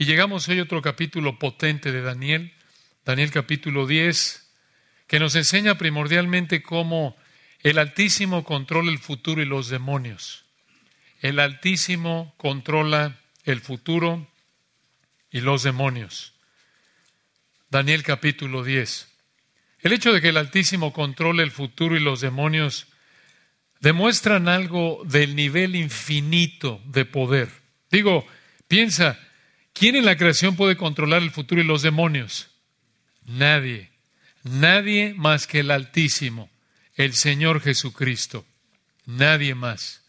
Y llegamos hoy a otro capítulo potente de Daniel, Daniel capítulo 10, que nos enseña primordialmente cómo el Altísimo controla el futuro y los demonios. El Altísimo controla el futuro y los demonios. Daniel capítulo 10. El hecho de que el Altísimo controle el futuro y los demonios demuestran algo del nivel infinito de poder. Digo, piensa, ¿quién en la creación puede controlar el futuro y los demonios? Nadie. Nadie más que el Altísimo, el Señor Jesucristo. Nadie más.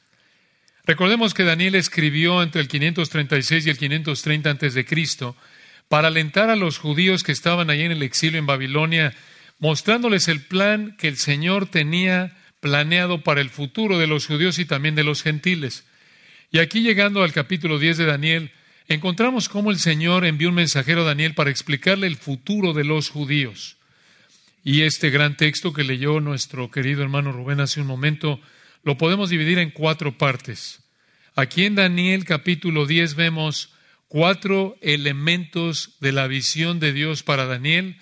Recordemos que Daniel escribió entre el 536 y el 530 antes de Cristo para alentar a los judíos que estaban allí en el exilio en Babilonia, mostrándoles el plan que el Señor tenía planeado para el futuro de los judíos y también de los gentiles. Y aquí llegando al capítulo 10 de Daniel, encontramos cómo el Señor envió un mensajero a Daniel para explicarle el futuro de los judíos. Y este gran texto que leyó nuestro querido hermano Rubén hace un momento, lo podemos dividir en cuatro partes. Aquí en Daniel capítulo 10 vemos cuatro elementos de la visión de Dios para Daniel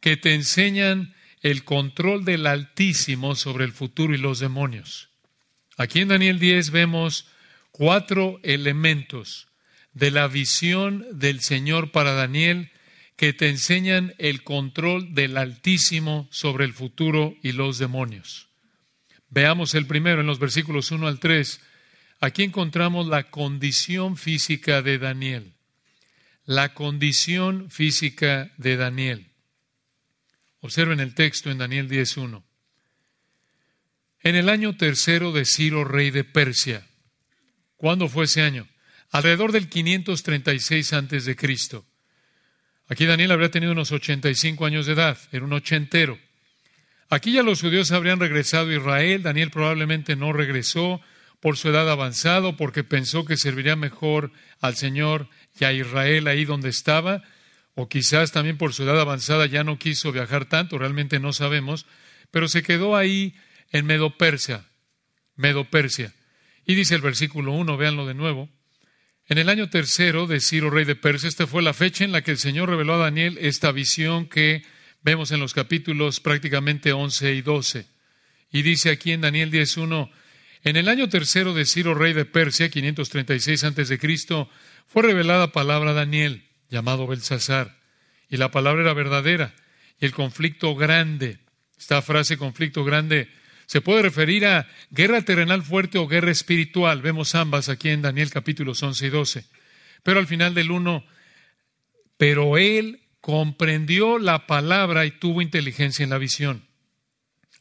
que te enseñan el control del Altísimo sobre el futuro y los demonios. Aquí en Daniel 10 vemos cuatro elementos de la visión del Señor para Daniel que te enseñan el control del Altísimo sobre el futuro y los demonios. Veamos el primero en los versículos 1 al 3. Aquí encontramos la condición física de Daniel. La condición física de Daniel. Observen el texto en Daniel 10.1. En el año tercero de Ciro, rey de Persia. ¿Cuándo fue ese año? Alrededor del 536 antes de. Aquí Daniel habría tenido unos 85 años de edad, era un ochentero. Aquí ya los judíos habrían regresado a Israel, Daniel probablemente no regresó por su edad avanzado, porque pensó que serviría mejor al Señor y a Israel ahí donde estaba, o quizás también por su edad avanzada ya no quiso viajar tanto, realmente no sabemos, pero se quedó ahí en Medo Persia, Medo Persia. Y dice el versículo 1, véanlo de nuevo. En el año tercero de Ciro, rey de Persia, esta fue la fecha en la que el Señor reveló a Daniel esta visión que vemos en los capítulos prácticamente 11 y 12. Y dice aquí en Daniel 10.1, en el año tercero de Ciro, rey de Persia, 536 antes de Cristo, fue revelada palabra a Daniel llamado Belsasar. Y la palabra era verdadera. Y el conflicto grande, esta frase conflicto grande, se puede referir a guerra terrenal fuerte o guerra espiritual. Vemos ambas aquí en Daniel capítulos 11 y 12. Pero al final del 1, pero él comprendió la palabra y tuvo inteligencia en la visión.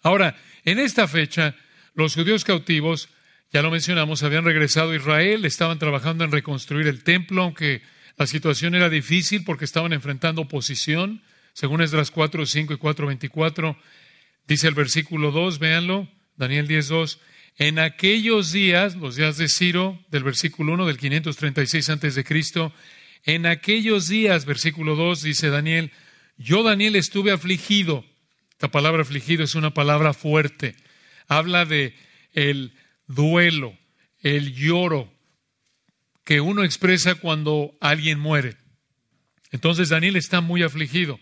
Ahora, en esta fecha, los judíos cautivos, ya lo mencionamos, habían regresado a Israel, estaban trabajando en reconstruir el templo, aunque la situación era difícil porque estaban enfrentando oposición. Según Esdras 4, 5 y 4, 24, dice el versículo 2, véanlo, Daniel 10, 2. En aquellos días, los días de Ciro, del versículo 1 del 536 antes de Cristo, en aquellos días, versículo 2, dice Daniel, yo Daniel estuve afligido. Esta palabra afligido es una palabra fuerte. Habla de el duelo, el lloro, que uno expresa cuando alguien muere. Entonces Daniel está muy afligido.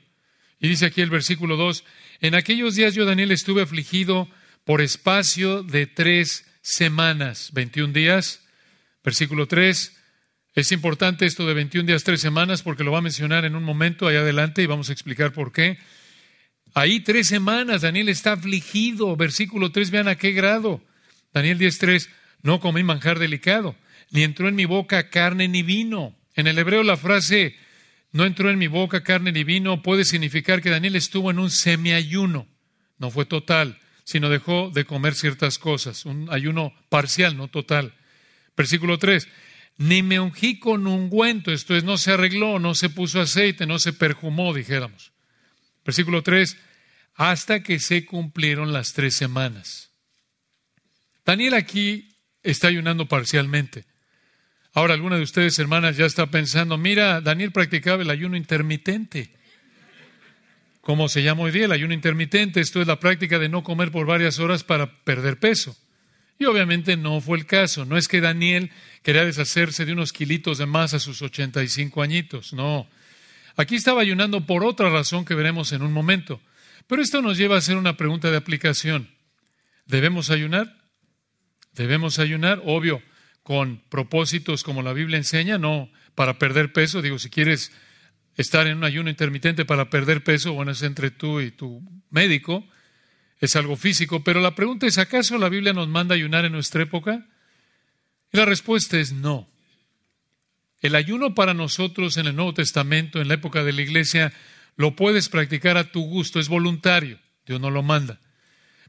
Y dice aquí el versículo 2, en aquellos días yo Daniel estuve afligido por espacio de tres semanas, 21 días. Versículo 3, es importante esto de 21 días, tres semanas, porque lo va a mencionar en un momento ahí adelante y vamos a explicar por qué. Ahí tres semanas, Daniel está afligido. Versículo 3, vean a qué grado. Daniel 10.3, no comí manjar delicado ni entró en mi boca carne ni vino. En el hebreo la frase no entró en mi boca carne ni vino puede significar que Daniel estuvo en un semiayuno. No fue total, sino dejó de comer ciertas cosas, un ayuno parcial, no total. Versículo 3. Ni me ungí con ungüento, esto es, no se arregló, no se puso aceite, no se perjumó, dijéramos. Versículo 3. Hasta que se cumplieron las tres semanas. Daniel aquí está ayunando parcialmente. Ahora, alguna de ustedes, hermanas, ya está pensando, mira, Daniel practicaba el ayuno intermitente. ¿Cómo se llama hoy día el ayuno intermitente? Esto es la práctica de no comer por varias horas para perder peso. Y obviamente no fue el caso. No es que Daniel quería deshacerse de unos kilitos de más a sus 85 añitos. No. Aquí estaba ayunando por otra razón que veremos en un momento. Pero esto nos lleva a hacer una pregunta de aplicación. ¿Debemos ayunar? ¿Debemos ayunar? Obvio, con propósitos como la Biblia enseña, no para perder peso. Digo, si quieres estar en un ayuno intermitente para perder peso, bueno, es entre tú y tu médico, es algo físico, pero la pregunta es, ¿acaso la Biblia nos manda ayunar en nuestra época? Y la respuesta es no. El ayuno para nosotros en el Nuevo Testamento, en la época de la iglesia, lo puedes practicar a tu gusto, es voluntario, Dios no lo manda.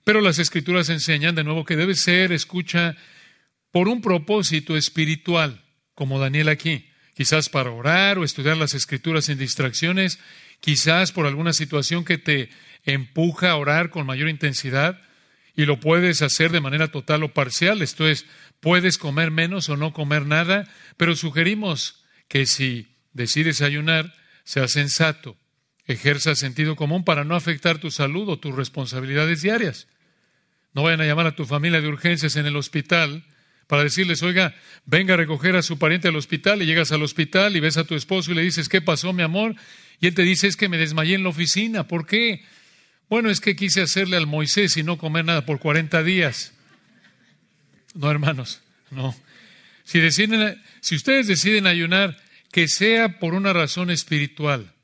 Pero las escrituras enseñan de nuevo que debe ser, escucha, por un propósito espiritual, como Daniel aquí quizás para orar o estudiar las escrituras sin distracciones, quizás por alguna situación que te empuja a orar con mayor intensidad y lo puedes hacer de manera total o parcial, esto es, puedes comer menos o no comer nada, pero sugerimos que si decides ayunar, sea sensato, ejerza sentido común para no afectar tu salud o tus responsabilidades diarias. No vayan a llamar a tu familia de urgencias en el hospital para decirles, oiga, venga a recoger a su pariente al hospital y llegas al hospital y ves a tu esposo y le dices, ¿qué pasó, mi amor? Y él te dice, es que me desmayé en la oficina. ¿Por qué? Bueno, es que quise hacerle al Moisés y no comer nada por 40 días. No, hermanos, no. Si, deciden, si ustedes deciden ayunar, que sea por una razón espiritual,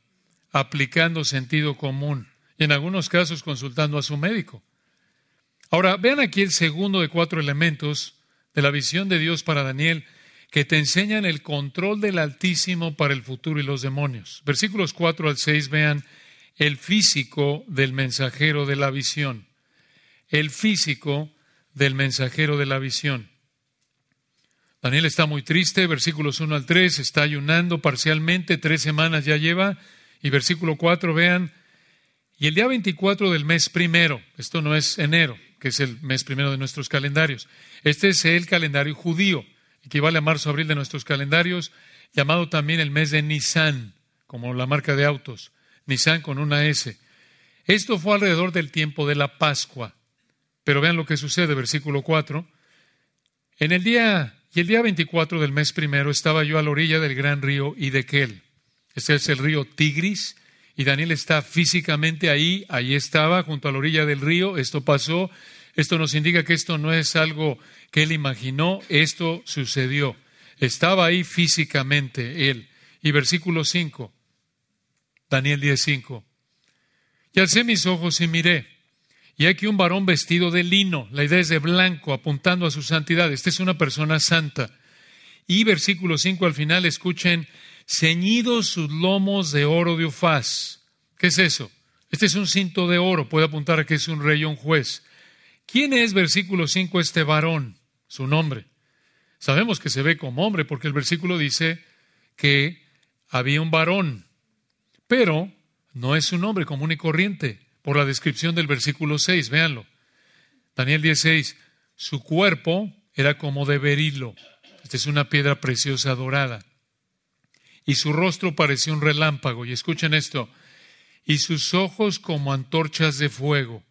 aplicando sentido común y en algunos casos consultando a su médico. Ahora, vean aquí el segundo de cuatro elementos de la visión de Dios para Daniel que te enseñan el control del Altísimo para el futuro y los demonios. Versículos 4 al 6 vean el físico del mensajero de la visión. El físico del mensajero de la visión. Daniel está muy triste, versículos 1 al 3, está ayunando parcialmente, tres semanas ya lleva, y versículo 4, vean, y el día 24 del mes primero, esto no es enero, que es el mes primero de nuestros calendarios. Este es el calendario judío, equivale a marzo-abril de nuestros calendarios, llamado también el mes de Nisan, como la marca de autos, Nisan con una S. Esto fue alrededor del tiempo de la Pascua. Pero vean lo que sucede, versículo 4. En el día, y el día 24 del mes primero estaba yo a la orilla del gran río Idequel. Este es el río Tigris, y Daniel está físicamente ahí, ahí estaba, junto a la orilla del río, esto pasó, esto nos indica que esto no es algo que él imaginó, esto sucedió. Estaba ahí físicamente él. Y versículo 5, Daniel 10:5. Y alcé mis ojos y miré, y aquí un varón vestido de lino, la idea es de blanco, apuntando a su santidad. Esta es una persona santa. Y versículo 5 al final, escuchen, ceñidos sus lomos de oro de Ufaz. ¿Qué es eso? Este es un cinto de oro, puede apuntar a que es un rey o un juez. ¿Quién es, versículo 5, este varón? Su nombre. Sabemos que se ve como hombre porque el versículo dice que había un varón, pero no es un hombre común y corriente, por la descripción del versículo 6, véanlo. Daniel 16, su cuerpo era como de berilo. Esta es una piedra preciosa dorada y su rostro parecía un relámpago. Y escuchen esto, y sus ojos como antorchas de fuego,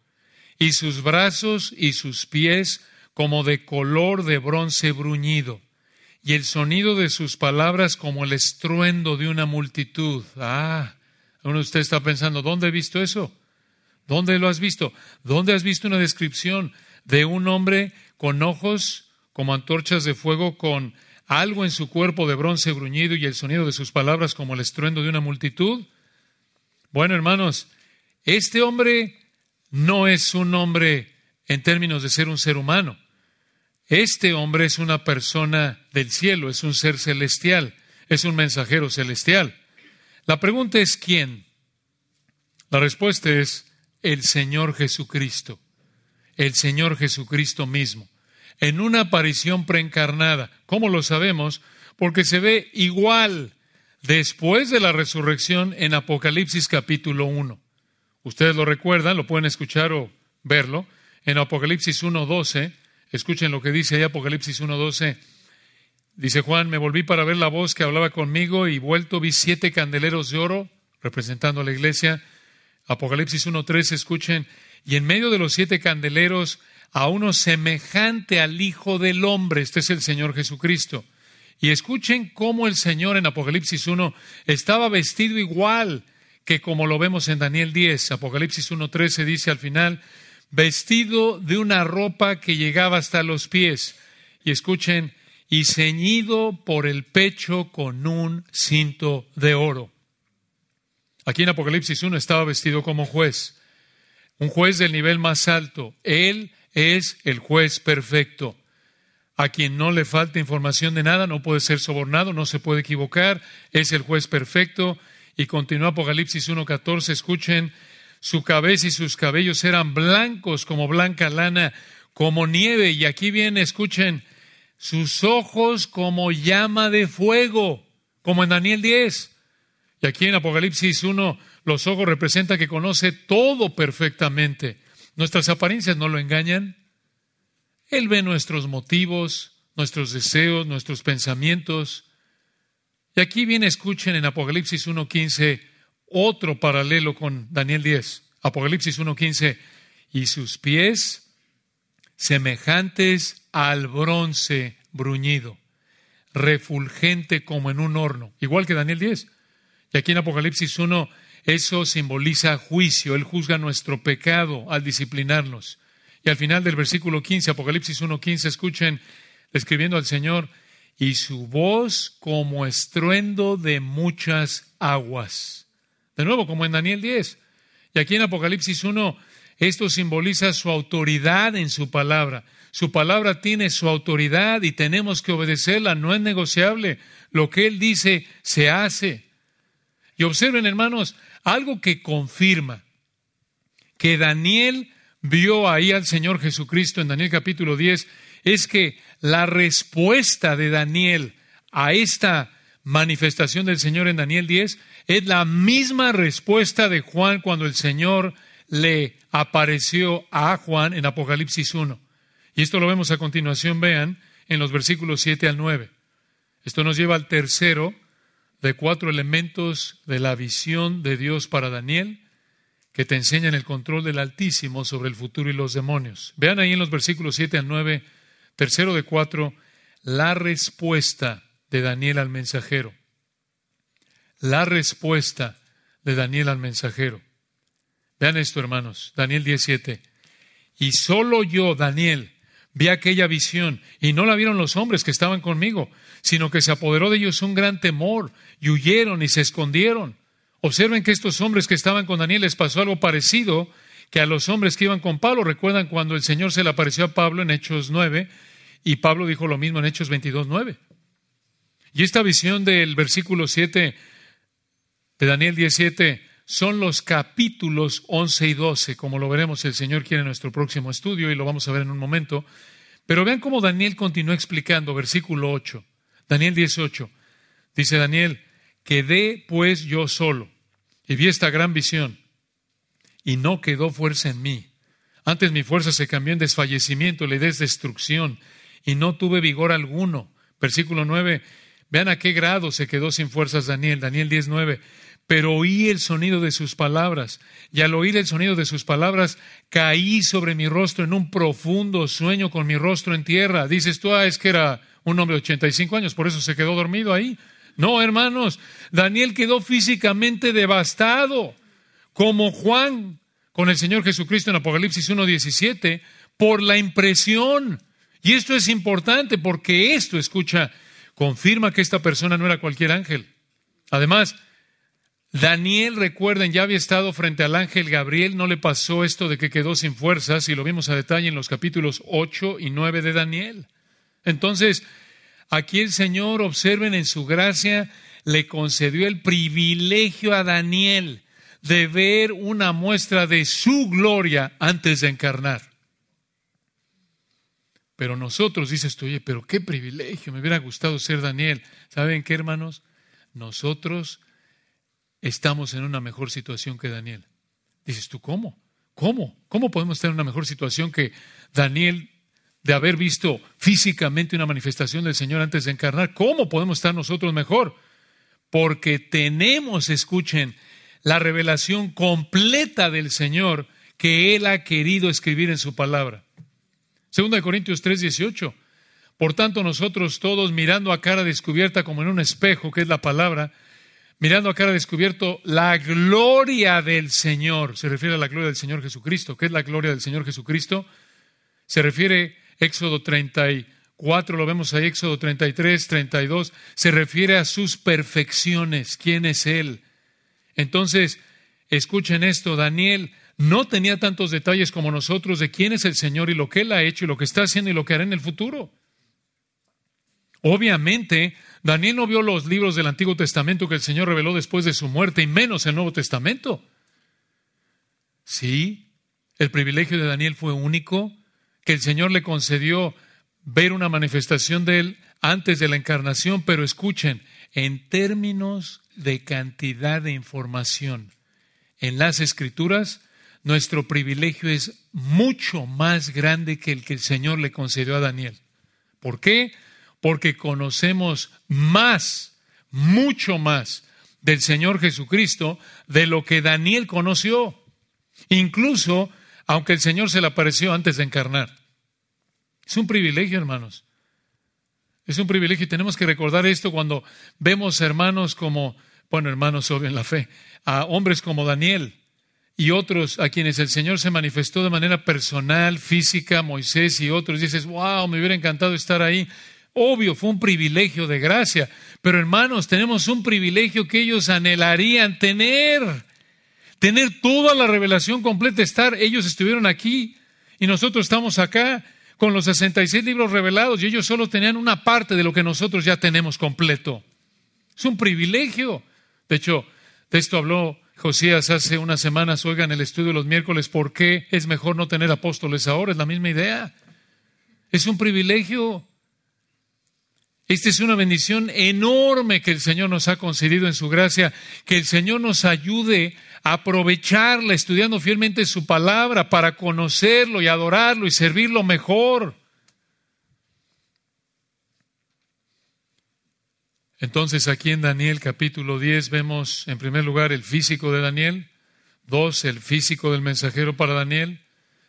y sus brazos y sus pies como de color de bronce bruñido, y el sonido de sus palabras como el estruendo de una multitud. Ah, uno de ustedes está pensando, ¿dónde he visto eso? ¿Dónde lo has visto? ¿Dónde has visto una descripción de un hombre con ojos como antorchas de fuego, con algo en su cuerpo de bronce bruñido y el sonido de sus palabras como el estruendo de una multitud? Bueno, hermanos, este hombre no es un hombre en términos de ser un ser humano. Este hombre es una persona del cielo, es un ser celestial, es un mensajero celestial. La pregunta es ¿quién? La respuesta es el Señor Jesucristo, el Señor Jesucristo mismo en una aparición preencarnada. ¿Cómo lo sabemos? Porque se ve igual después de la resurrección en Apocalipsis capítulo 1. Ustedes lo recuerdan, lo pueden escuchar o verlo. En Apocalipsis 1.12, escuchen lo que dice ahí Apocalipsis 1.12. Dice Juan, me volví para ver la voz que hablaba conmigo y vuelto vi siete candeleros de oro representando a la iglesia. Apocalipsis 1.13, escuchen, y en medio de los siete candeleros a uno semejante al Hijo del Hombre. Este es el Señor Jesucristo. Y escuchen cómo el Señor en Apocalipsis 1 estaba vestido igual que como lo vemos en Daniel 10. Apocalipsis 1.13 dice al final, vestido de una ropa que llegaba hasta los pies. Y escuchen, y ceñido por el pecho con un cinto de oro. Aquí en Apocalipsis 1 estaba vestido como juez, un juez del nivel más alto. Él es el juez perfecto. A quien no le falta información de nada, no puede ser sobornado, no se puede equivocar, es el juez perfecto. Y continúa Apocalipsis 1.14, escuchen, su cabeza y sus cabellos eran blancos como blanca lana, como nieve. Y aquí viene, escuchen, sus ojos como llama de fuego, como en Daniel 10. Y aquí en Apocalipsis 1, los ojos representan que conoce todo perfectamente. Nuestras apariencias no lo engañan. Él ve nuestros motivos, nuestros deseos, nuestros pensamientos. Y aquí viene, escuchen en Apocalipsis 1.15, otro paralelo con Daniel 10. Apocalipsis 1.15, y sus pies semejantes al bronce bruñido, refulgente como en un horno, igual que Daniel 10. Y aquí en Apocalipsis 1, eso simboliza juicio, Él juzga nuestro pecado al disciplinarnos. Y al final del versículo 15, Apocalipsis 1.15, escuchen, escribiendo al Señor, y su voz como estruendo de muchas aguas. De nuevo, como en Daniel 10. Y aquí en Apocalipsis 1, esto simboliza su autoridad en su palabra. Su palabra tiene su autoridad y tenemos que obedecerla, no es negociable. Lo que Él dice se hace. Y observen, hermanos, algo que confirma que Daniel vio ahí al Señor Jesucristo en Daniel capítulo 10 es que la respuesta de Daniel a esta manifestación del Señor en Daniel 10 es la misma respuesta de Juan cuando el Señor le apareció a Juan en Apocalipsis 1. Y esto lo vemos a continuación, vean, en los versículos 7 al 9. Esto nos lleva al tercero de cuatro elementos de la visión de Dios para Daniel que te enseñan el control del Altísimo sobre el futuro y los demonios. Vean ahí en los versículos 7 al 9, tercero de cuatro, la respuesta de Daniel al mensajero. La respuesta de Daniel al mensajero. Vean esto, hermanos. Daniel 17. Y solo yo, Daniel, vi aquella visión y no la vieron los hombres que estaban conmigo, sino que se apoderó de ellos un gran temor y huyeron y se escondieron. Observen que estos hombres que estaban con Daniel les pasó algo parecido que a los hombres que iban con Pablo. Recuerdan cuando el Señor se le apareció a Pablo en Hechos 9 y Pablo dijo lo mismo en Hechos 22, 9. Y esta visión del versículo 7 de Daniel 17 son los capítulos 11 y 12, como lo veremos el Señor quiere en nuestro próximo estudio y lo vamos a ver en un momento. Pero vean cómo Daniel continúa explicando, versículo 8, Daniel 18. Dice Daniel, quedé pues yo solo y vi esta gran visión y no quedó fuerza en mí. Antes mi fuerza se cambió en desfallecimiento, le des destrucción y no tuve vigor alguno. Versículo 9, vean a qué grado se quedó sin fuerzas Daniel. Daniel 19, pero oí el sonido de sus palabras, y al oír el sonido de sus palabras, caí sobre mi rostro en un profundo sueño con mi rostro en tierra. Dices tú, ah, es que era un hombre de 85 años, por eso se quedó dormido ahí. No, hermanos, Daniel quedó físicamente devastado, como Juan con el Señor Jesucristo en Apocalipsis 1.17, por la impresión. Y esto es importante porque esto, escucha, confirma que esta persona no era cualquier ángel. Además, Daniel, recuerden, ya había estado frente al ángel Gabriel, no le pasó esto de que quedó sin fuerzas, y lo vimos a detalle en los capítulos 8 y 9 de Daniel. Entonces, aquí el Señor, observen en su gracia, le concedió el privilegio a Daniel de ver una muestra de su gloria antes de encarnar. Pero nosotros, dices tú, oye, pero qué privilegio, me hubiera gustado ser Daniel. ¿Saben qué, hermanos? Nosotros estamos en una mejor situación que Daniel. Dices tú, ¿cómo? ¿Cómo? ¿Cómo podemos estar en una mejor situación que Daniel de haber visto físicamente una manifestación del Señor antes de encarnar? ¿Cómo podemos estar nosotros mejor? Porque tenemos, escuchen, la revelación completa del Señor que Él ha querido escribir en su palabra. Segunda de Corintios 3, 18. Por tanto, nosotros todos mirando a cara descubierta como en un espejo, que es la palabra, mirando a cara descubierto la gloria del Señor. Se refiere a la gloria del Señor Jesucristo. ¿Qué es la gloria del Señor Jesucristo? Se refiere Éxodo 34, lo vemos ahí, Éxodo 33, 32, se refiere a sus perfecciones. ¿Quién es Él? Entonces, escuchen esto, Daniel no tenía tantos detalles como nosotros de quién es el Señor y lo que Él ha hecho y lo que está haciendo y lo que hará en el futuro. Obviamente, Daniel no vio los libros del Antiguo Testamento que el Señor reveló después de su muerte y menos el Nuevo Testamento. Sí, el privilegio de Daniel fue único, que el Señor le concedió ver una manifestación de él antes de la encarnación, pero escuchen, en términos de cantidad de información en las escrituras, nuestro privilegio es mucho más grande que el que el Señor le concedió a Daniel. ¿Por qué? Porque conocemos más, mucho más del Señor Jesucristo de lo que Daniel conoció. Incluso aunque el Señor se le apareció antes de encarnar. Es un privilegio, hermanos. Es un privilegio y tenemos que recordar esto cuando vemos hermanos como, bueno, hermanos obvio en la fe, a hombres como Daniel y otros a quienes el Señor se manifestó de manera personal, física, Moisés y otros. Dices, wow, me hubiera encantado estar ahí. Obvio, fue un privilegio de gracia, pero hermanos, tenemos un privilegio que ellos anhelarían tener tener toda la revelación completa, estar, ellos estuvieron aquí y nosotros estamos acá con los 66 libros revelados y ellos solo tenían una parte de lo que nosotros ya tenemos completo. Es un privilegio. De hecho, de esto habló Josías hace unas semanas, oigan el estudio de los miércoles, ¿por qué es mejor no tener apóstoles ahora? Es la misma idea. Es un privilegio. Esta es una bendición enorme que el Señor nos ha concedido en su gracia, que el Señor nos ayude a aprovecharla estudiando fielmente su palabra para conocerlo y adorarlo y servirlo mejor. Entonces aquí en Daniel capítulo 10 vemos en primer lugar el físico de Daniel, dos, el físico del mensajero para Daniel,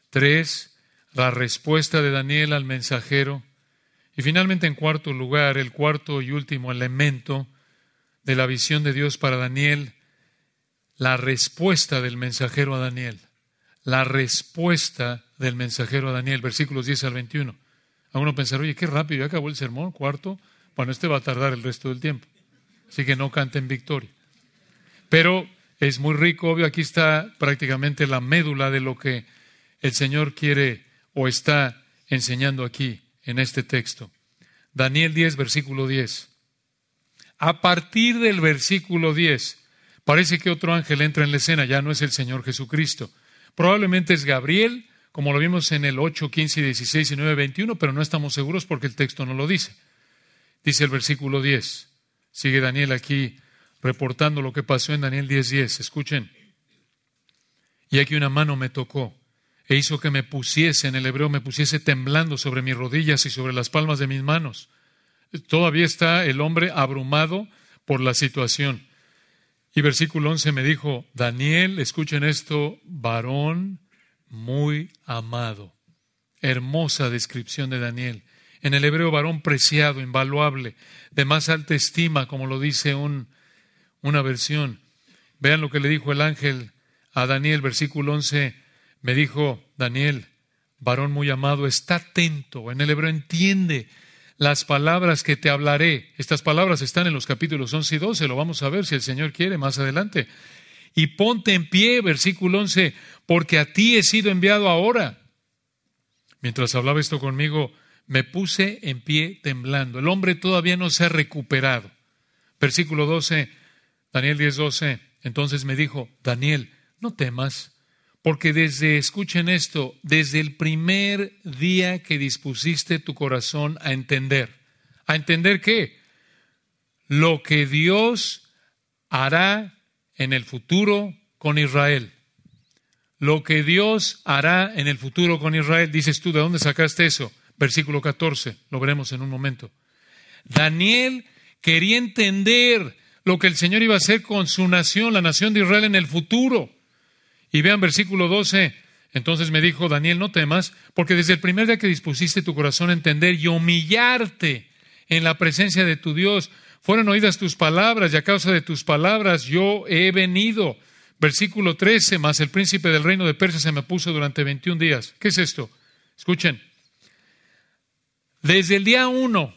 tres, la respuesta de Daniel al mensajero, y finalmente, en cuarto lugar, el cuarto y último elemento de la visión de Dios para Daniel, la respuesta del mensajero a Daniel. La respuesta del mensajero a Daniel, versículos 10 al 21. A uno pensar, oye, qué rápido, ya acabó el sermón, cuarto. Bueno, este va a tardar el resto del tiempo. Así que no canten victoria. Pero es muy rico, obvio, aquí está prácticamente la médula de lo que el Señor quiere o está enseñando aquí en este texto. Daniel 10, versículo 10. A partir del versículo 10, parece que otro ángel entra en la escena, ya no es el Señor Jesucristo. Probablemente es Gabriel, como lo vimos en el 8, 15, 16 y 9, 21, pero no estamos seguros porque el texto no lo dice. Dice el versículo 10. Sigue Daniel aquí reportando lo que pasó en Daniel 10, 10. Escuchen. Y aquí una mano me tocó e hizo que me pusiese, en el hebreo me pusiese temblando sobre mis rodillas y sobre las palmas de mis manos. Todavía está el hombre abrumado por la situación. Y versículo 11 me dijo, Daniel, escuchen esto, varón muy amado. Hermosa descripción de Daniel. En el hebreo, varón preciado, invaluable, de más alta estima, como lo dice un, una versión. Vean lo que le dijo el ángel a Daniel, versículo 11 me dijo Daniel, varón muy amado, está atento. En el hebreo entiende las palabras que te hablaré. Estas palabras están en los capítulos 11 y 12, lo vamos a ver si el Señor quiere más adelante. Y ponte en pie, versículo 11, porque a ti he sido enviado ahora. Mientras hablaba esto conmigo, me puse en pie temblando. El hombre todavía no se ha recuperado. Versículo 12, Daniel 10, 12. Entonces me dijo, Daniel, no temas porque desde, escuchen esto, desde el primer día que dispusiste tu corazón a entender, a entender qué? Lo que Dios hará en el futuro con Israel. Lo que Dios hará en el futuro con Israel. Dices tú, ¿de dónde sacaste eso? Versículo 14, lo veremos en un momento. Daniel quería entender lo que el Señor iba a hacer con su nación, la nación de Israel en el futuro. Y vean versículo 12, Entonces me dijo, Daniel, no temas, porque desde el primer día que dispusiste tu corazón a entender y humillarte en la presencia de tu Dios, fueron oídas tus palabras y a causa de tus palabras yo he venido. Versículo 13, más el príncipe del reino de Persia se me puso durante 21 días. ¿Qué es esto? Escuchen. Desde el día 1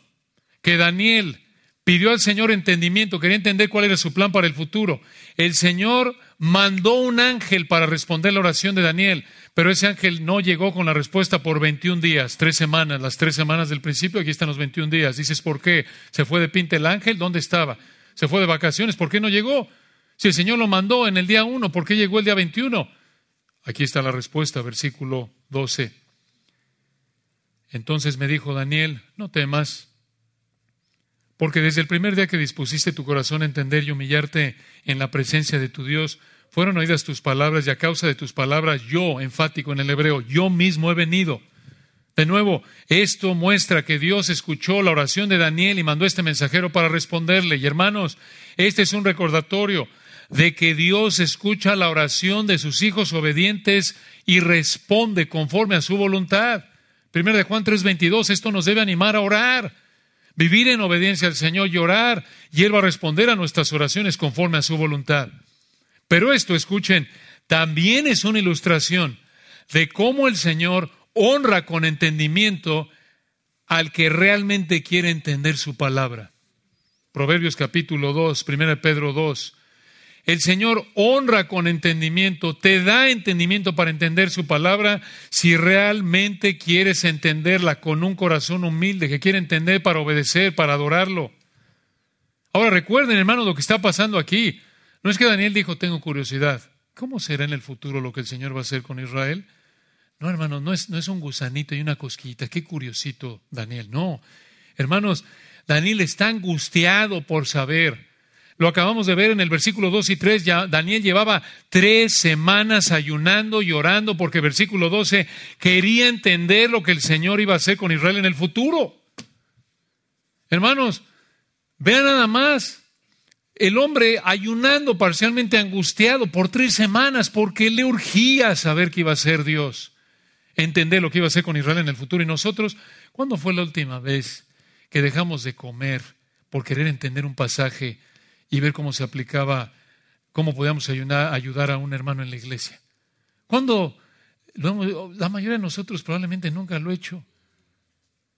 que Daniel pidió al Señor entendimiento, quería entender cuál era su plan para el futuro, el Señor mandó un ángel para responder la oración de Daniel, pero ese ángel no llegó con la respuesta por 21 días, tres semanas, las tres semanas del principio, aquí están los 21 días. Dices, ¿por qué? ¿Se fue de pinta el ángel? ¿Dónde estaba? ¿Se fue de vacaciones? ¿Por qué no llegó? Si el Señor lo mandó en el día 1, ¿por qué llegó el día 21? Aquí está la respuesta, versículo 12. Entonces me dijo Daniel, no temas, porque desde el primer día que dispusiste tu corazón a entender y humillarte en la presencia de tu Dios, fueron oídas tus palabras y a causa de tus palabras yo, enfático en el hebreo, yo mismo he venido. De nuevo, esto muestra que Dios escuchó la oración de Daniel y mandó este mensajero para responderle. Y hermanos, este es un recordatorio de que Dios escucha la oración de sus hijos obedientes y responde conforme a su voluntad. Primero de Juan 3:22, esto nos debe animar a orar, vivir en obediencia al Señor y orar, y Él va a responder a nuestras oraciones conforme a su voluntad. Pero esto, escuchen, también es una ilustración de cómo el Señor honra con entendimiento al que realmente quiere entender su palabra. Proverbios capítulo 2, 1 Pedro 2, el Señor honra con entendimiento, te da entendimiento para entender su palabra si realmente quieres entenderla con un corazón humilde que quiere entender para obedecer, para adorarlo. Ahora recuerden, hermanos, lo que está pasando aquí. No es que Daniel dijo, tengo curiosidad. ¿Cómo será en el futuro lo que el Señor va a hacer con Israel? No, hermanos, no es, no es un gusanito y una cosquita. Qué curiosito, Daniel. No, hermanos, Daniel está angustiado por saber lo acabamos de ver en el versículo 2 y 3. Ya Daniel llevaba tres semanas ayunando y orando porque versículo 12 quería entender lo que el Señor iba a hacer con Israel en el futuro. Hermanos, vean nada más. El hombre ayunando parcialmente angustiado por tres semanas porque le urgía saber qué iba a hacer Dios, entender lo que iba a hacer con Israel en el futuro. Y nosotros, ¿cuándo fue la última vez que dejamos de comer por querer entender un pasaje y ver cómo se aplicaba, cómo podíamos ayudar, ayudar a un hermano en la iglesia. Cuando la mayoría de nosotros probablemente nunca lo ha hecho.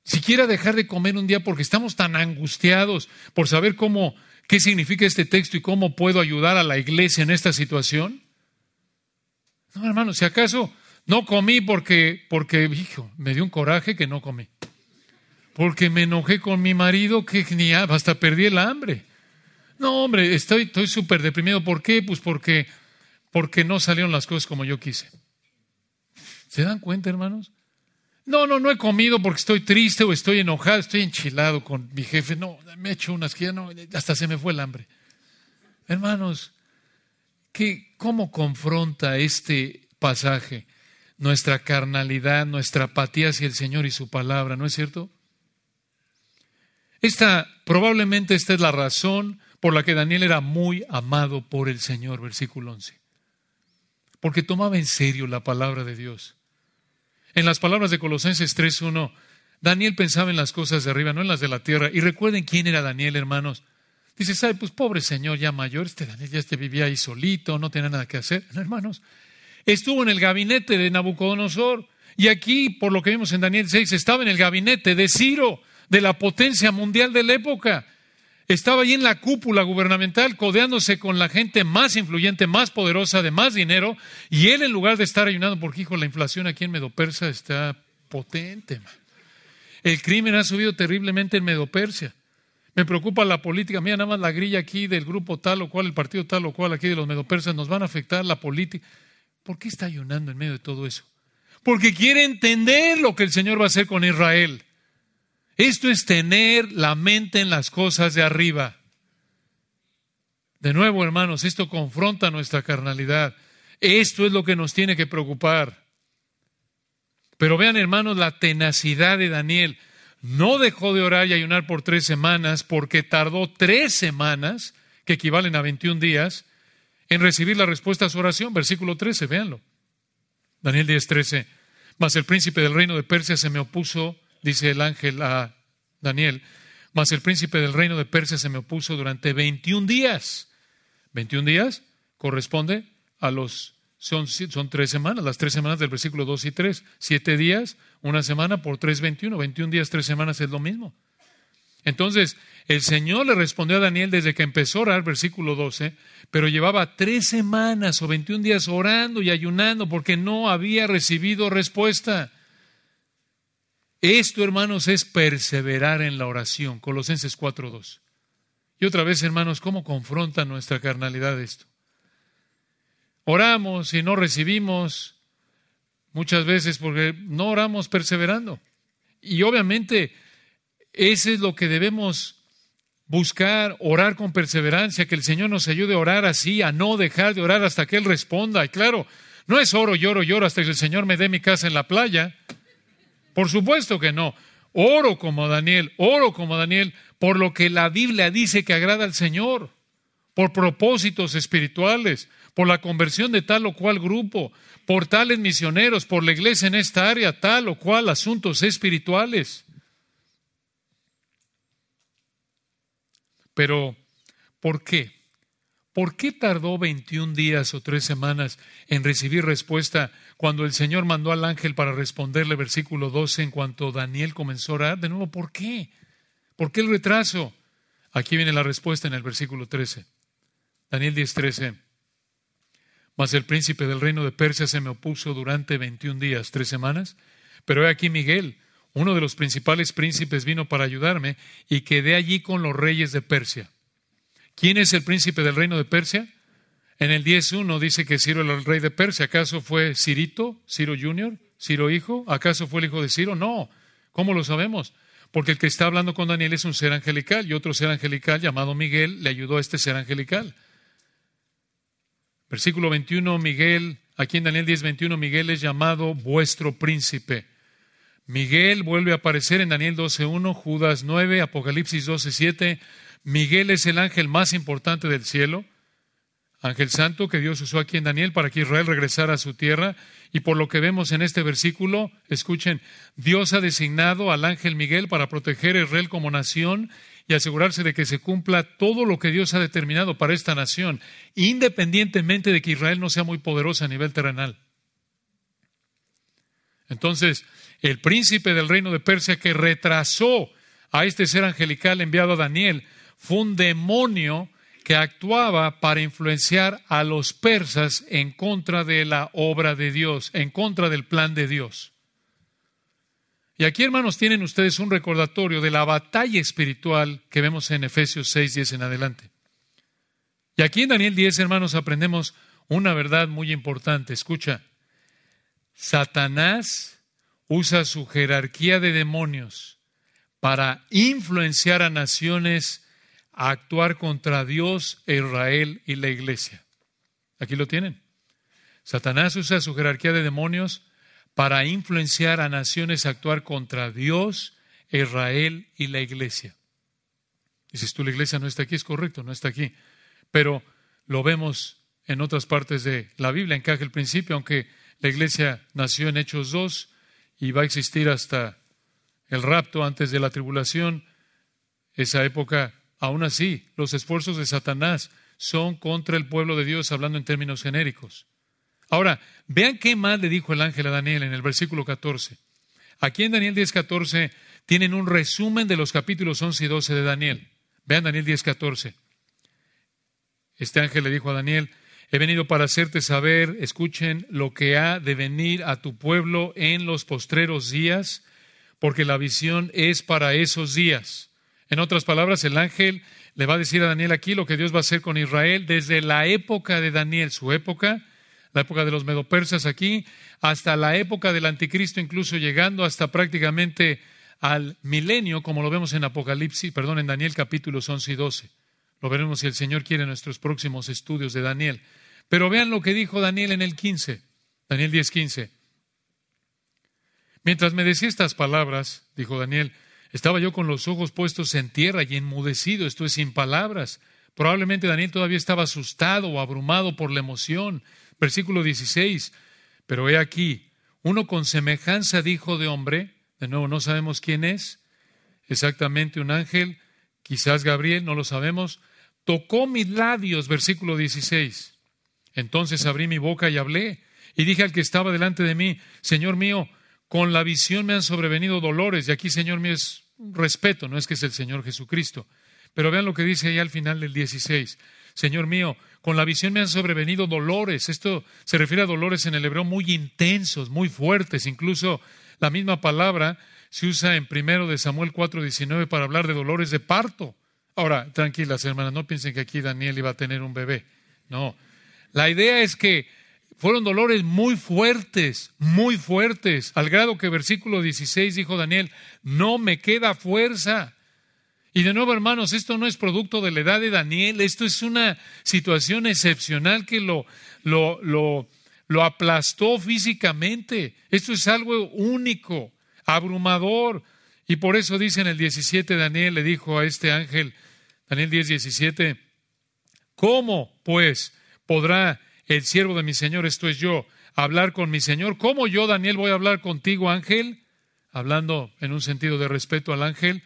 Siquiera dejar de comer un día porque estamos tan angustiados por saber cómo, qué significa este texto y cómo puedo ayudar a la iglesia en esta situación. No, hermano, si acaso no comí porque, porque, hijo, me dio un coraje que no comí. Porque me enojé con mi marido que ni hasta perdí el hambre. No, hombre, estoy súper deprimido. ¿Por qué? Pues porque, porque no salieron las cosas como yo quise. ¿Se dan cuenta, hermanos? No, no, no he comido porque estoy triste o estoy enojado, estoy enchilado con mi jefe. No, me he hecho unas que no, hasta se me fue el hambre. Hermanos, ¿qué, ¿cómo confronta este pasaje nuestra carnalidad, nuestra apatía hacia el Señor y su palabra? ¿No es cierto? Esta, probablemente esta es la razón por la que Daniel era muy amado por el Señor, versículo 11. Porque tomaba en serio la palabra de Dios. En las palabras de Colosenses 3.1, Daniel pensaba en las cosas de arriba, no en las de la tierra. Y recuerden quién era Daniel, hermanos. Dice, ¿sabe? Pues pobre señor ya mayor, este Daniel ya este vivía ahí solito, no tenía nada que hacer. hermanos, estuvo en el gabinete de Nabucodonosor. Y aquí, por lo que vimos en Daniel 6, estaba en el gabinete de Ciro, de la potencia mundial de la época. Estaba allí en la cúpula gubernamental codeándose con la gente más influyente, más poderosa, de más dinero, y él en lugar de estar ayunando, porque hijo, la inflación aquí en Medopersia está potente. El crimen ha subido terriblemente en Medopersia. Me preocupa la política. Mira, nada más la grilla aquí del grupo tal o cual, el partido tal o cual aquí de los medopersas, nos van a afectar la política. ¿Por qué está ayunando en medio de todo eso? Porque quiere entender lo que el Señor va a hacer con Israel. Esto es tener la mente en las cosas de arriba. De nuevo, hermanos, esto confronta nuestra carnalidad. Esto es lo que nos tiene que preocupar. Pero vean, hermanos, la tenacidad de Daniel. No dejó de orar y ayunar por tres semanas porque tardó tres semanas, que equivalen a 21 días, en recibir la respuesta a su oración. Versículo 13, véanlo. Daniel 10:13. Mas el príncipe del reino de Persia se me opuso, dice el ángel a Daniel, mas el príncipe del reino de Persia se me opuso durante 21 días. 21 días corresponde a los, son, son tres semanas, las tres semanas del versículo 2 y 3. Siete días, una semana por 3, 21. 21 días, tres semanas es lo mismo. Entonces, el Señor le respondió a Daniel desde que empezó a orar, versículo 12, pero llevaba tres semanas o 21 días orando y ayunando porque no había recibido respuesta. Esto, hermanos, es perseverar en la oración. Colosenses 4.2. Y otra vez, hermanos, ¿cómo confronta nuestra carnalidad esto? Oramos y no recibimos muchas veces porque no oramos perseverando. Y obviamente, ese es lo que debemos buscar, orar con perseverancia, que el Señor nos ayude a orar así, a no dejar de orar hasta que Él responda. Y claro, no es oro, lloro, lloro hasta que el Señor me dé mi casa en la playa. Por supuesto que no. Oro como Daniel, oro como Daniel, por lo que la Biblia dice que agrada al Señor, por propósitos espirituales, por la conversión de tal o cual grupo, por tales misioneros, por la iglesia en esta área, tal o cual asuntos espirituales. Pero, ¿por qué? ¿Por qué tardó 21 días o tres semanas en recibir respuesta cuando el Señor mandó al ángel para responderle, versículo 12, en cuanto Daniel comenzó a orar? De nuevo, ¿por qué? ¿Por qué el retraso? Aquí viene la respuesta en el versículo 13. Daniel 10, 13. Mas el príncipe del reino de Persia se me opuso durante 21 días, tres semanas. Pero he aquí Miguel, uno de los principales príncipes, vino para ayudarme y quedé allí con los reyes de Persia. ¿Quién es el príncipe del reino de Persia? En el 10.1 dice que Ciro era el rey de Persia. ¿Acaso fue Cirito, Ciro Junior, Ciro hijo? ¿Acaso fue el hijo de Ciro? No. ¿Cómo lo sabemos? Porque el que está hablando con Daniel es un ser angelical y otro ser angelical llamado Miguel le ayudó a este ser angelical. Versículo 21, Miguel, aquí en Daniel 10.21, Miguel es llamado vuestro príncipe. Miguel vuelve a aparecer en Daniel 12.1, Judas 9, Apocalipsis 12.7. Miguel es el ángel más importante del cielo, ángel santo que Dios usó aquí en Daniel para que Israel regresara a su tierra. Y por lo que vemos en este versículo, escuchen, Dios ha designado al ángel Miguel para proteger a Israel como nación y asegurarse de que se cumpla todo lo que Dios ha determinado para esta nación, independientemente de que Israel no sea muy poderosa a nivel terrenal. Entonces, el príncipe del reino de Persia que retrasó a este ser angelical enviado a Daniel, fue un demonio que actuaba para influenciar a los persas en contra de la obra de Dios, en contra del plan de Dios. Y aquí, hermanos, tienen ustedes un recordatorio de la batalla espiritual que vemos en Efesios 6, 10 en adelante. Y aquí en Daniel 10, hermanos, aprendemos una verdad muy importante. Escucha, Satanás usa su jerarquía de demonios para influenciar a naciones a actuar contra Dios, Israel y la iglesia. Aquí lo tienen. Satanás usa su jerarquía de demonios para influenciar a naciones a actuar contra Dios, Israel y la iglesia. Dices tú, la iglesia no está aquí, es correcto, no está aquí. Pero lo vemos en otras partes de la Biblia, encaja el principio, aunque la iglesia nació en Hechos 2 y va a existir hasta el rapto antes de la tribulación, esa época Aún así, los esfuerzos de Satanás son contra el pueblo de Dios, hablando en términos genéricos. Ahora, vean qué mal le dijo el ángel a Daniel en el versículo 14. Aquí en Daniel 10:14 tienen un resumen de los capítulos 11 y 12 de Daniel. Vean Daniel 10:14. Este ángel le dijo a Daniel, he venido para hacerte saber, escuchen, lo que ha de venir a tu pueblo en los postreros días, porque la visión es para esos días. En otras palabras, el ángel le va a decir a Daniel aquí lo que Dios va a hacer con Israel desde la época de Daniel, su época, la época de los medopersas aquí, hasta la época del anticristo, incluso llegando hasta prácticamente al milenio, como lo vemos en Apocalipsis, perdón, en Daniel capítulos 11 y 12. Lo veremos si el Señor quiere en nuestros próximos estudios de Daniel. Pero vean lo que dijo Daniel en el 15, Daniel 10, 15. Mientras me decía estas palabras, dijo Daniel, estaba yo con los ojos puestos en tierra y enmudecido, esto es sin palabras. Probablemente Daniel todavía estaba asustado o abrumado por la emoción. Versículo 16. Pero he aquí, uno con semejanza de hijo de hombre, de nuevo no sabemos quién es, exactamente un ángel, quizás Gabriel, no lo sabemos, tocó mis labios, versículo 16. Entonces abrí mi boca y hablé, y dije al que estaba delante de mí, Señor mío, con la visión me han sobrevenido dolores, y aquí, Señor mío, es respeto, no es que es el Señor Jesucristo. Pero vean lo que dice ahí al final del 16. Señor mío, con la visión me han sobrevenido dolores. Esto se refiere a dolores en el hebreo muy intensos, muy fuertes. Incluso la misma palabra se usa en primero de Samuel 4:19 para hablar de dolores de parto. Ahora, tranquilas hermanas, no piensen que aquí Daniel iba a tener un bebé. No. La idea es que fueron dolores muy fuertes, muy fuertes, al grado que versículo 16 dijo Daniel, no me queda fuerza. Y de nuevo, hermanos, esto no es producto de la edad de Daniel, esto es una situación excepcional que lo, lo, lo, aplastó físicamente. Esto es algo único, abrumador. Y por eso dice en el 17, Daniel le dijo a este ángel, Daniel 10, 17, ¿cómo pues podrá el siervo de mi Señor, esto es yo, hablar con mi Señor? ¿Cómo yo, Daniel, voy a hablar contigo, ángel? Hablando en un sentido de respeto al ángel.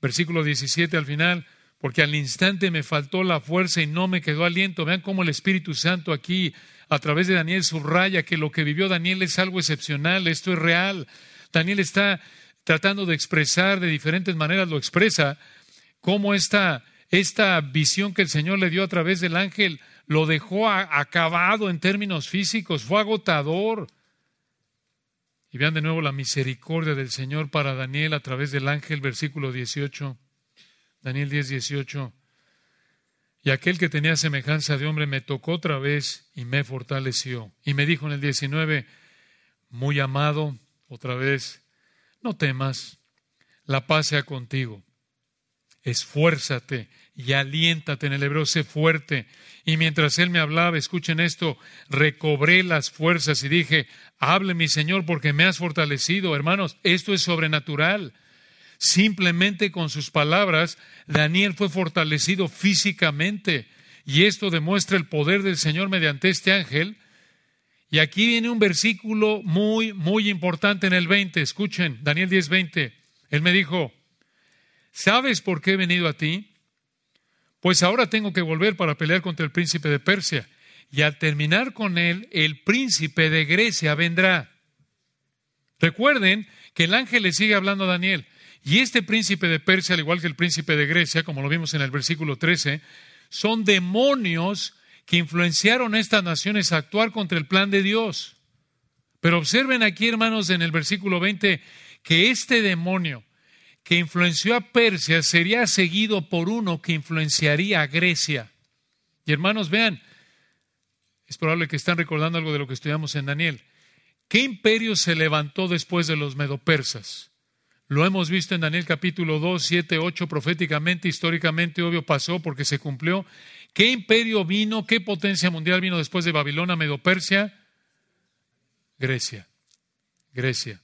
Versículo 17 al final, porque al instante me faltó la fuerza y no me quedó aliento. Vean cómo el Espíritu Santo aquí, a través de Daniel, subraya que lo que vivió Daniel es algo excepcional, esto es real. Daniel está tratando de expresar de diferentes maneras, lo expresa, cómo esta, esta visión que el Señor le dio a través del ángel lo dejó acabado en términos físicos, fue agotador. Y vean de nuevo la misericordia del Señor para Daniel a través del ángel, versículo 18. Daniel 10, 18. Y aquel que tenía semejanza de hombre me tocó otra vez y me fortaleció. Y me dijo en el 19, muy amado, otra vez, no temas, la paz sea contigo. Esfuérzate y aliéntate en el hebreo, sé fuerte. Y mientras él me hablaba, escuchen esto, recobré las fuerzas y dije, hable mi Señor porque me has fortalecido. Hermanos, esto es sobrenatural. Simplemente con sus palabras, Daniel fue fortalecido físicamente. Y esto demuestra el poder del Señor mediante este ángel. Y aquí viene un versículo muy, muy importante en el 20. Escuchen, Daniel 10, 20. Él me dijo, ¿sabes por qué he venido a ti? Pues ahora tengo que volver para pelear contra el príncipe de Persia. Y al terminar con él, el príncipe de Grecia vendrá. Recuerden que el ángel le sigue hablando a Daniel. Y este príncipe de Persia, al igual que el príncipe de Grecia, como lo vimos en el versículo 13, son demonios que influenciaron a estas naciones a actuar contra el plan de Dios. Pero observen aquí, hermanos, en el versículo 20, que este demonio que influenció a Persia sería seguido por uno que influenciaría a Grecia. Y hermanos, vean, es probable que están recordando algo de lo que estudiamos en Daniel. ¿Qué imperio se levantó después de los medopersas? Lo hemos visto en Daniel capítulo 2, 7, 8, proféticamente, históricamente, obvio pasó porque se cumplió. ¿Qué imperio vino, qué potencia mundial vino después de Babilonia, Medopersia? Grecia. Grecia.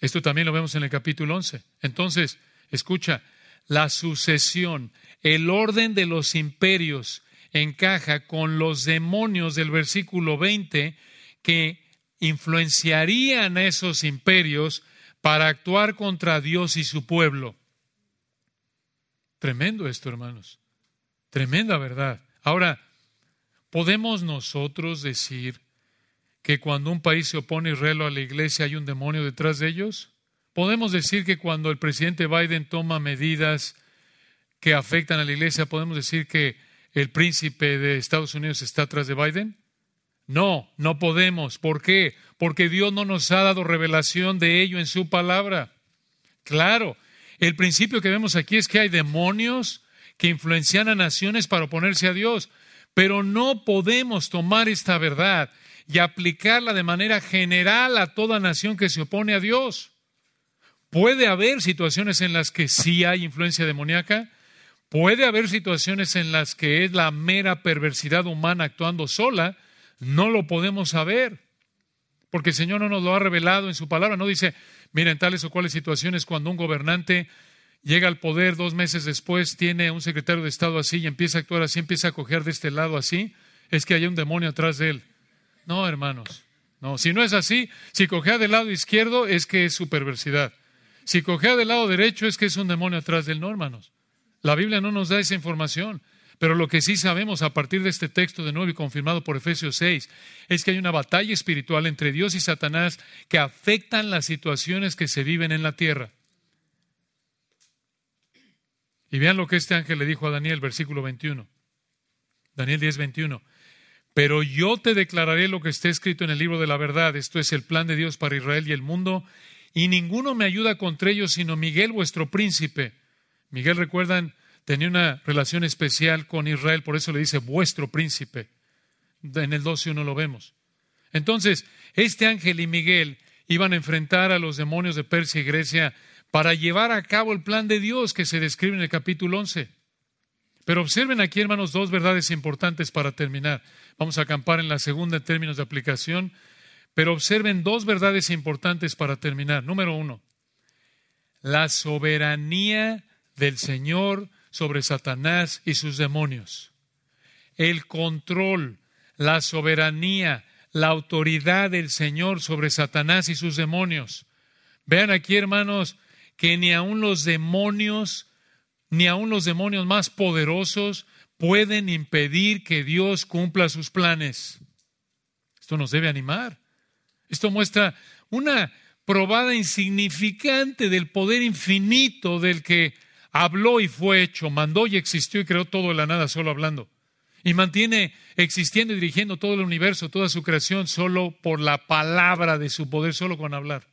Esto también lo vemos en el capítulo 11. Entonces, escucha, la sucesión, el orden de los imperios encaja con los demonios del versículo 20 que influenciarían a esos imperios para actuar contra Dios y su pueblo. Tremendo esto, hermanos. Tremenda verdad. Ahora, ¿podemos nosotros decir que cuando un país se opone Israel a la iglesia hay un demonio detrás de ellos? ¿Podemos decir que cuando el presidente Biden toma medidas que afectan a la iglesia, podemos decir que el príncipe de Estados Unidos está atrás de Biden? No, no podemos. ¿Por qué? Porque Dios no nos ha dado revelación de ello en su palabra. Claro, el principio que vemos aquí es que hay demonios que influencian a naciones para oponerse a Dios, pero no podemos tomar esta verdad y aplicarla de manera general a toda nación que se opone a Dios. Puede haber situaciones en las que sí hay influencia demoníaca, puede haber situaciones en las que es la mera perversidad humana actuando sola, no lo podemos saber, porque el Señor no nos lo ha revelado en su palabra, no dice, miren tales o cuales situaciones cuando un gobernante llega al poder dos meses después, tiene un secretario de Estado así y empieza a actuar así, empieza a coger de este lado así, es que hay un demonio atrás de él. No, hermanos, No, si no es así, si cojea del lado izquierdo es que es su perversidad. Si cojea del lado derecho es que es un demonio atrás del no, hermanos. La Biblia no nos da esa información. Pero lo que sí sabemos a partir de este texto de nuevo y confirmado por Efesios 6 es que hay una batalla espiritual entre Dios y Satanás que afectan las situaciones que se viven en la tierra. Y vean lo que este ángel le dijo a Daniel, versículo 21. Daniel 10, 21. Pero yo te declararé lo que está escrito en el libro de la verdad. Esto es el plan de Dios para Israel y el mundo. Y ninguno me ayuda contra ellos, sino Miguel, vuestro príncipe. Miguel, recuerdan, tenía una relación especial con Israel, por eso le dice vuestro príncipe. En el 12.1 lo vemos. Entonces, este ángel y Miguel iban a enfrentar a los demonios de Persia y Grecia para llevar a cabo el plan de Dios que se describe en el capítulo 11. Pero observen aquí, hermanos, dos verdades importantes para terminar. Vamos a acampar en la segunda en términos de aplicación, pero observen dos verdades importantes para terminar. Número uno, la soberanía del Señor sobre Satanás y sus demonios. El control, la soberanía, la autoridad del Señor sobre Satanás y sus demonios. Vean aquí, hermanos, que ni aun los demonios, ni aun los demonios más poderosos pueden impedir que Dios cumpla sus planes. Esto nos debe animar. Esto muestra una probada insignificante del poder infinito del que habló y fue hecho, mandó y existió y creó todo de la nada solo hablando. Y mantiene existiendo y dirigiendo todo el universo, toda su creación, solo por la palabra de su poder, solo con hablar.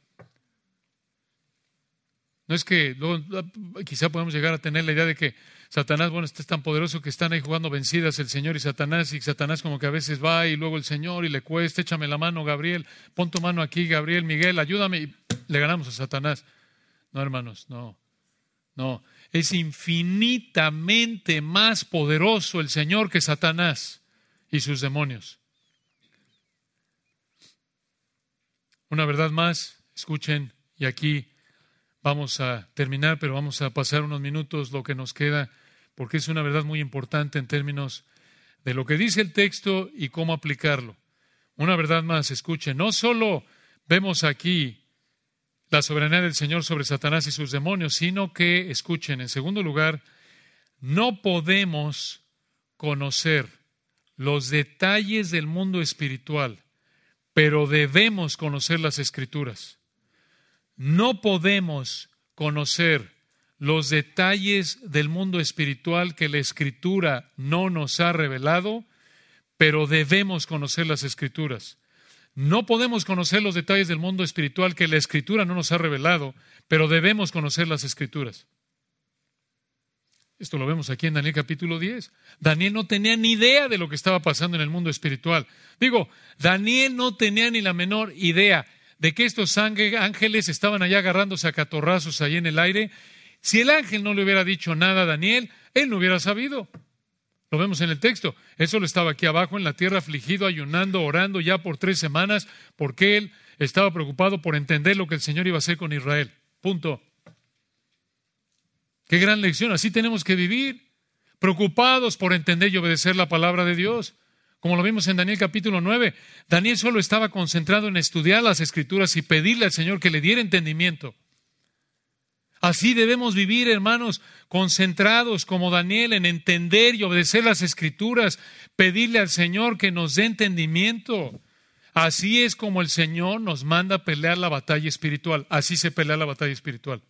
No es que quizá podemos llegar a tener la idea de que Satanás, bueno, este es tan poderoso que están ahí jugando vencidas el Señor y Satanás, y Satanás como que a veces va y luego el Señor y le cuesta, échame la mano, Gabriel, pon tu mano aquí, Gabriel, Miguel, ayúdame, y le ganamos a Satanás. No, hermanos, no, no. Es infinitamente más poderoso el Señor que Satanás y sus demonios. Una verdad más, escuchen, y aquí Vamos a terminar, pero vamos a pasar unos minutos lo que nos queda, porque es una verdad muy importante en términos de lo que dice el texto y cómo aplicarlo. Una verdad más, escuchen, no solo vemos aquí la soberanía del Señor sobre Satanás y sus demonios, sino que, escuchen, en segundo lugar, no podemos conocer los detalles del mundo espiritual, pero debemos conocer las escrituras. No podemos conocer los detalles del mundo espiritual que la Escritura no nos ha revelado, pero debemos conocer las Escrituras. No podemos conocer los detalles del mundo espiritual que la Escritura no nos ha revelado, pero debemos conocer las Escrituras. Esto lo vemos aquí en Daniel capítulo 10. Daniel no tenía ni idea de lo que estaba pasando en el mundo espiritual. Digo, Daniel no tenía ni la menor idea de que estos ángeles estaban allá agarrándose a catorrazos ahí en el aire. Si el ángel no le hubiera dicho nada a Daniel, él no hubiera sabido. Lo vemos en el texto. Eso lo estaba aquí abajo en la tierra, afligido, ayunando, orando ya por tres semanas, porque él estaba preocupado por entender lo que el Señor iba a hacer con Israel. Punto. Qué gran lección. Así tenemos que vivir, preocupados por entender y obedecer la palabra de Dios. Como lo vimos en Daniel capítulo 9, Daniel solo estaba concentrado en estudiar las escrituras y pedirle al Señor que le diera entendimiento. Así debemos vivir, hermanos, concentrados como Daniel en entender y obedecer las escrituras, pedirle al Señor que nos dé entendimiento. Así es como el Señor nos manda pelear la batalla espiritual. Así se pelea la batalla espiritual.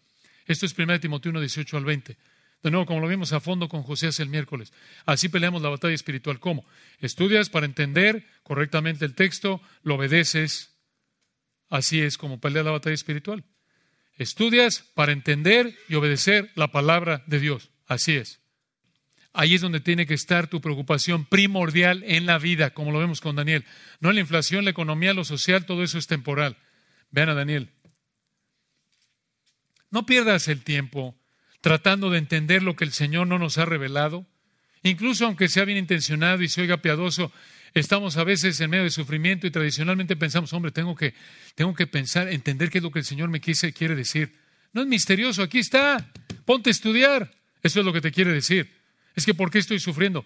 Esto es 1 Timoteo 1, 18 al 20. De nuevo, como lo vimos a fondo con José hace el miércoles. Así peleamos la batalla espiritual. ¿Cómo? Estudias para entender correctamente el texto, lo obedeces. Así es como pelea la batalla espiritual. Estudias para entender y obedecer la palabra de Dios. Así es. Ahí es donde tiene que estar tu preocupación primordial en la vida, como lo vemos con Daniel. No la inflación, la economía, lo social, todo eso es temporal. Vean a Daniel. No pierdas el tiempo tratando de entender lo que el Señor no nos ha revelado. Incluso aunque sea bien intencionado y se oiga piadoso, estamos a veces en medio de sufrimiento y tradicionalmente pensamos, hombre, tengo que, tengo que pensar, entender qué es lo que el Señor me quise, quiere decir. No es misterioso, aquí está, ponte a estudiar. Eso es lo que te quiere decir. Es que ¿por qué estoy sufriendo?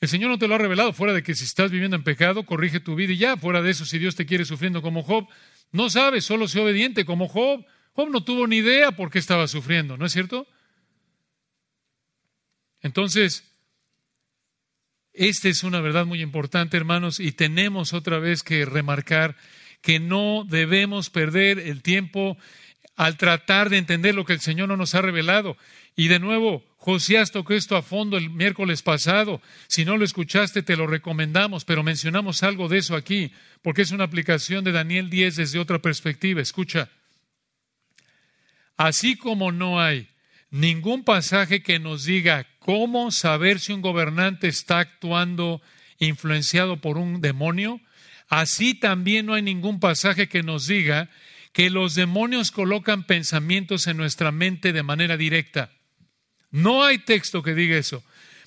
El Señor no te lo ha revelado, fuera de que si estás viviendo en pecado, corrige tu vida y ya, fuera de eso, si Dios te quiere sufriendo como Job, no sabes, solo sé obediente como Job. Job no tuvo ni idea por qué estaba sufriendo, ¿no es cierto? Entonces, esta es una verdad muy importante, hermanos, y tenemos otra vez que remarcar que no debemos perder el tiempo al tratar de entender lo que el Señor no nos ha revelado. Y de nuevo, Josías tocó esto a fondo el miércoles pasado. Si no lo escuchaste, te lo recomendamos, pero mencionamos algo de eso aquí, porque es una aplicación de Daniel 10 desde otra perspectiva. Escucha, así como no hay ningún pasaje que nos diga cómo saber si un gobernante está actuando influenciado por un demonio, así también no hay ningún pasaje que nos diga que los demonios colocan pensamientos en nuestra mente de manera directa. No hay texto que diga eso.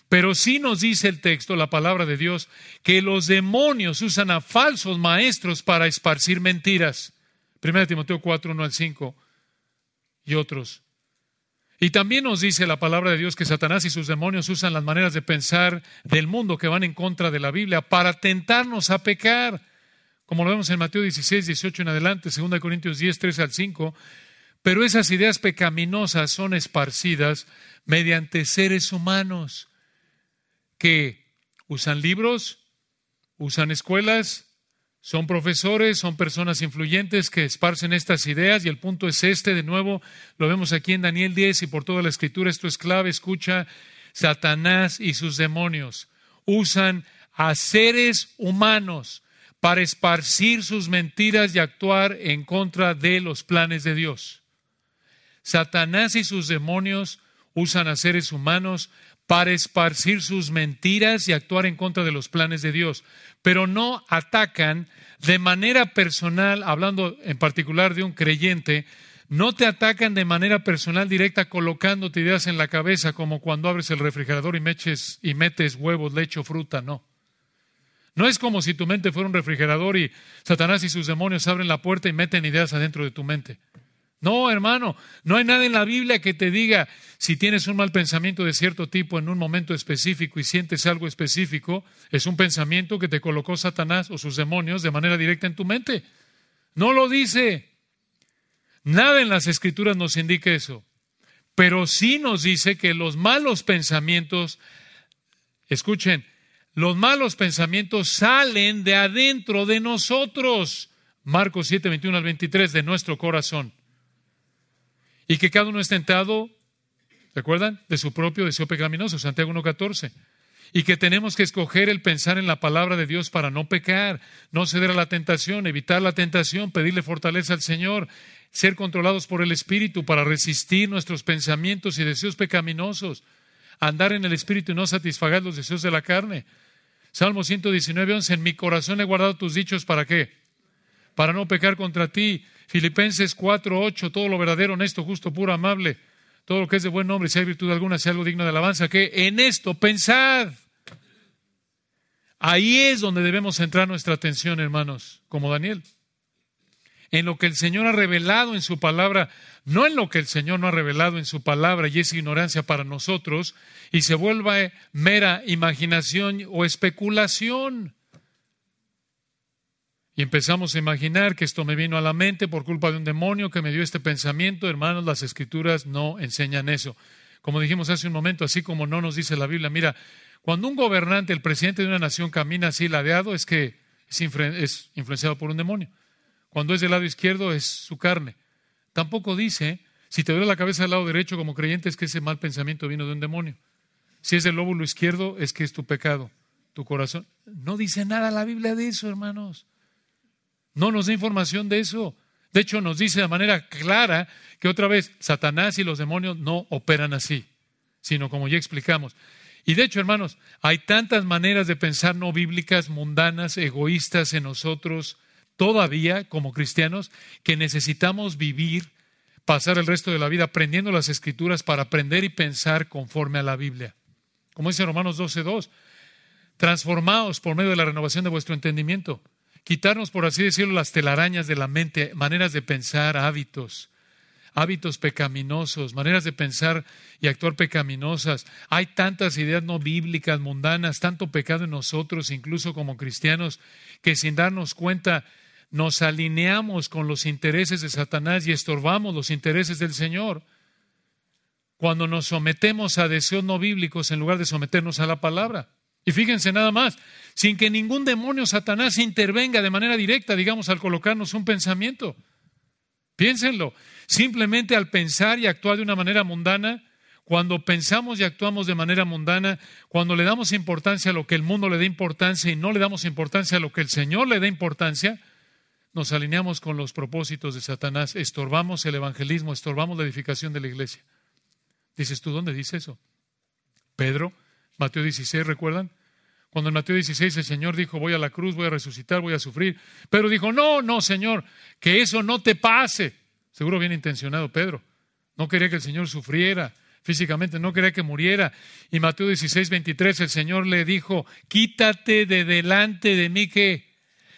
Pero sí nos dice el texto, la palabra de Dios, que los demonios usan a falsos maestros para esparcir mentiras. 1 Timoteo 4, 1 al 5 y otros. Y también nos dice la palabra de Dios que Satanás y sus demonios usan las maneras de pensar del mundo que van en contra de la Biblia para tentarnos a pecar. Como lo vemos en Mateo 16, 18 en adelante, 2 Corintios 10, 3 al 5. Pero esas ideas pecaminosas son esparcidas mediante seres humanos que usan libros, usan escuelas, son profesores, son personas influyentes que esparcen estas ideas y el punto es este, de nuevo, lo vemos aquí en Daniel 10 y por toda la escritura, esto es clave, escucha, Satanás y sus demonios usan a seres humanos para esparcir sus mentiras y actuar en contra de los planes de Dios. Satanás y sus demonios usan a seres humanos para esparcir sus mentiras y actuar en contra de los planes de Dios, pero no atacan de manera personal, hablando en particular de un creyente, no te atacan de manera personal directa colocándote ideas en la cabeza como cuando abres el refrigerador y, meches, y metes huevos, leche fruta, no. No es como si tu mente fuera un refrigerador y Satanás y sus demonios abren la puerta y meten ideas adentro de tu mente. No, hermano, no hay nada en la Biblia que te diga si tienes un mal pensamiento de cierto tipo en un momento específico y sientes algo específico, es un pensamiento que te colocó Satanás o sus demonios de manera directa en tu mente. No lo dice. Nada en las escrituras nos indica eso. Pero sí nos dice que los malos pensamientos, escuchen, los malos pensamientos salen de adentro de nosotros. Marcos 7, 21 al 23, de nuestro corazón. Y que cada uno es tentado, ¿recuerdan? De su propio deseo pecaminoso, Santiago 1.14. Y que tenemos que escoger el pensar en la palabra de Dios para no pecar, no ceder a la tentación, evitar la tentación, pedirle fortaleza al Señor, ser controlados por el Espíritu para resistir nuestros pensamientos y deseos pecaminosos, andar en el Espíritu y no satisfagar los deseos de la carne. Salmo 119, 11, en mi corazón he guardado tus dichos, ¿para qué? Para no pecar contra ti. Filipenses 4, 8, todo lo verdadero, honesto, justo, puro, amable, todo lo que es de buen nombre, si hay virtud alguna, si algo digno de alabanza, que en esto pensad. Ahí es donde debemos centrar nuestra atención, hermanos, como Daniel. En lo que el Señor ha revelado en su palabra, no en lo que el Señor no ha revelado en su palabra y es ignorancia para nosotros, y se vuelva mera imaginación o especulación. Y empezamos a imaginar que esto me vino a la mente por culpa de un demonio que me dio este pensamiento. Hermanos, las escrituras no enseñan eso. Como dijimos hace un momento, así como no nos dice la Biblia, mira, cuando un gobernante, el presidente de una nación camina así ladeado, es que es, influenciado por un demonio. Cuando es del lado izquierdo es su carne. Tampoco dice, si te duele la cabeza del lado derecho como creyente, es que ese mal pensamiento vino de un demonio. Si es del lóbulo izquierdo, es que es tu pecado, tu corazón. No dice nada la Biblia de eso, hermanos. No nos da información de eso. De hecho, nos dice de manera clara que otra vez Satanás y los demonios no operan así, sino como ya explicamos. Y de hecho, hermanos, hay tantas maneras de pensar no bíblicas, mundanas, egoístas en nosotros, todavía como cristianos, que necesitamos vivir, pasar el resto de la vida aprendiendo las escrituras para aprender y pensar conforme a la Biblia. Como dice Romanos 12.2, transformados por medio de la renovación de vuestro entendimiento quitarnos, por así decirlo, las telarañas de la mente, maneras de pensar, hábitos, hábitos pecaminosos, maneras de pensar y actuar pecaminosas. Hay tantas ideas no bíblicas, mundanas, tanto pecado en nosotros, incluso como cristianos, que sin darnos cuenta nos alineamos con los intereses de Satanás y estorbamos los intereses del Señor. Cuando nos sometemos a deseos no bíblicos en lugar de someternos a la palabra. Y fíjense nada más, sin que ningún demonio Satanás intervenga de manera directa, digamos, al colocarnos un pensamiento. Piénsenlo, simplemente al pensar y actuar de una manera mundana, cuando pensamos y actuamos de manera mundana, cuando le damos importancia a lo que el mundo le da importancia y no le damos importancia a lo que el Señor le da importancia, nos alineamos con los propósitos de Satanás, estorbamos el evangelismo, estorbamos la edificación de la iglesia. Dices tú, ¿dónde dice eso? Pedro, Mateo 16, ¿recuerdan? Cuando en Mateo 16 el Señor dijo, voy a la cruz, voy a resucitar, voy a sufrir. Pedro dijo, no, no, Señor, que eso no te pase. Seguro bien intencionado Pedro. No quería que el Señor sufriera físicamente, no quería que muriera. Y Mateo 16, 23 el Señor le dijo, quítate de delante de mí que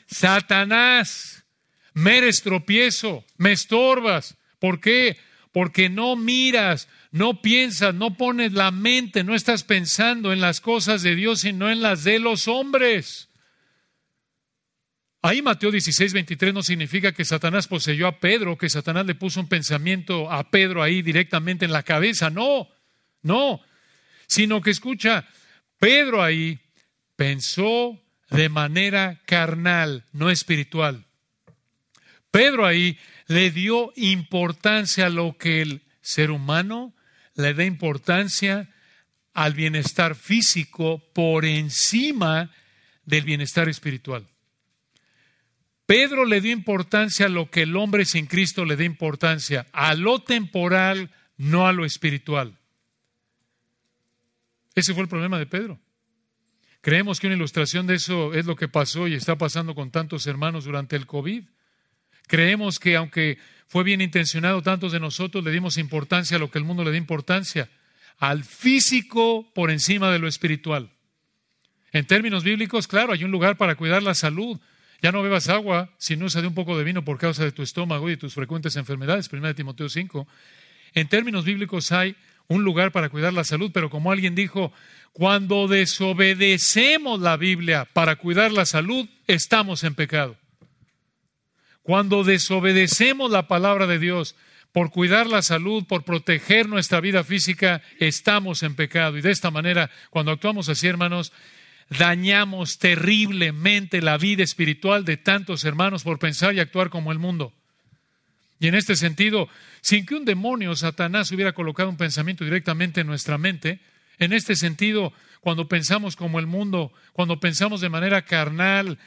Satanás, me eres tropiezo, me estorbas. ¿Por qué? Porque no miras no piensas, no pones la mente, no estás pensando en las cosas de Dios, sino en las de los hombres. Ahí Mateo 16, 23 no significa que Satanás poseyó a Pedro, que Satanás le puso un pensamiento a Pedro ahí directamente en la cabeza. No, no. Sino que escucha, Pedro ahí pensó de manera carnal, no espiritual. Pedro ahí le dio importancia a lo que el ser humano le da importancia al bienestar físico por encima del bienestar espiritual. Pedro le dio importancia a lo que el hombre sin Cristo le da importancia, a lo temporal, no a lo espiritual. Ese fue el problema de Pedro. Creemos que una ilustración de eso es lo que pasó y está pasando con tantos hermanos durante el COVID. Creemos que aunque fue bien intencionado, tantos de nosotros le dimos importancia a lo que el mundo le da importancia, al físico por encima de lo espiritual. En términos bíblicos, claro, hay un lugar para cuidar la salud. Ya no bebas agua si no usa de un poco de vino por causa de tu estómago y tus frecuentes enfermedades, 1 Timoteo 5. En términos bíblicos hay un lugar para cuidar la salud, pero como alguien dijo, cuando desobedecemos la Biblia para cuidar la salud, estamos en pecado. Cuando desobedecemos la palabra de Dios por cuidar la salud, por proteger nuestra vida física, estamos en pecado. Y de esta manera, cuando actuamos así, hermanos, dañamos terriblemente la vida espiritual de tantos hermanos por pensar y actuar como el mundo. Y en este sentido, sin que un demonio, Satanás, hubiera colocado un pensamiento directamente en nuestra mente, en este sentido, cuando pensamos como el mundo, cuando pensamos de manera carnal,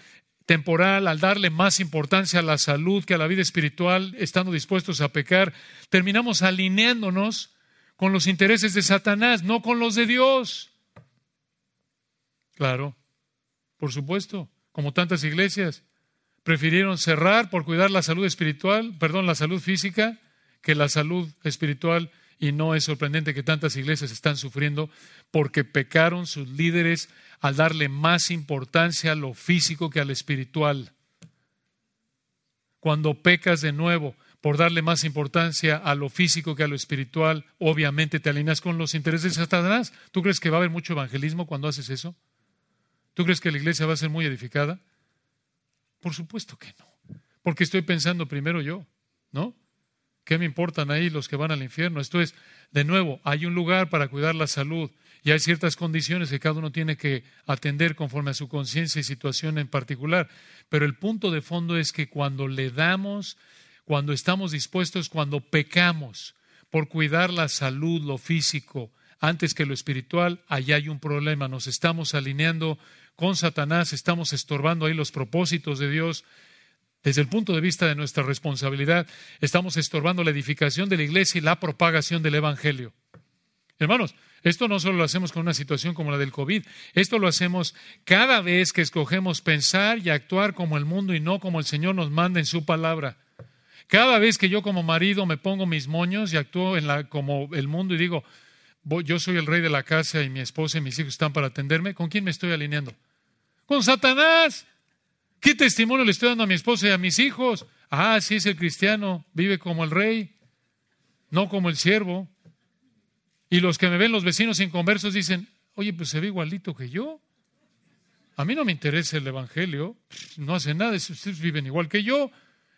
temporal, al darle más importancia a la salud que a la vida espiritual, estando dispuestos a pecar, terminamos alineándonos con los intereses de Satanás, no con los de Dios. Claro, por supuesto, como tantas iglesias, prefirieron cerrar por cuidar la salud espiritual, perdón, la salud física, que la salud espiritual y no es sorprendente que tantas iglesias están sufriendo porque pecaron sus líderes al darle más importancia a lo físico que al espiritual. Cuando pecas de nuevo por darle más importancia a lo físico que a lo espiritual, obviamente te alineas con los intereses de Satanás. ¿Tú crees que va a haber mucho evangelismo cuando haces eso? ¿Tú crees que la iglesia va a ser muy edificada? Por supuesto que no. Porque estoy pensando primero yo, ¿no? ¿Qué me importan ahí los que van al infierno? Esto es, de nuevo, hay un lugar para cuidar la salud y hay ciertas condiciones que cada uno tiene que atender conforme a su conciencia y situación en particular. Pero el punto de fondo es que cuando le damos, cuando estamos dispuestos, cuando pecamos por cuidar la salud, lo físico, antes que lo espiritual, allá hay un problema. Nos estamos alineando con Satanás, estamos estorbando ahí los propósitos de Dios desde el punto de vista de nuestra responsabilidad, estamos estorbando la edificación de la iglesia y la propagación del Evangelio. Hermanos, esto no solo lo hacemos con una situación como la del COVID, esto lo hacemos cada vez que escogemos pensar y actuar como el mundo y no como el Señor nos manda en su palabra. Cada vez que yo como marido me pongo mis moños y actúo en la, como el mundo y digo, yo soy el rey de la casa y mi esposa y mis hijos están para atenderme, ¿con quién me estoy alineando? Con Satanás. ¿Qué testimonio le estoy dando a mi esposa y a mis hijos? Ah, sí es el cristiano, vive como el rey. no como el siervo. Y los que me ven, los vecinos inconversos, dicen, oye, pues se ve igualito que yo. A mí no me interesa el Evangelio, no hace nada, ustedes viven igual que yo.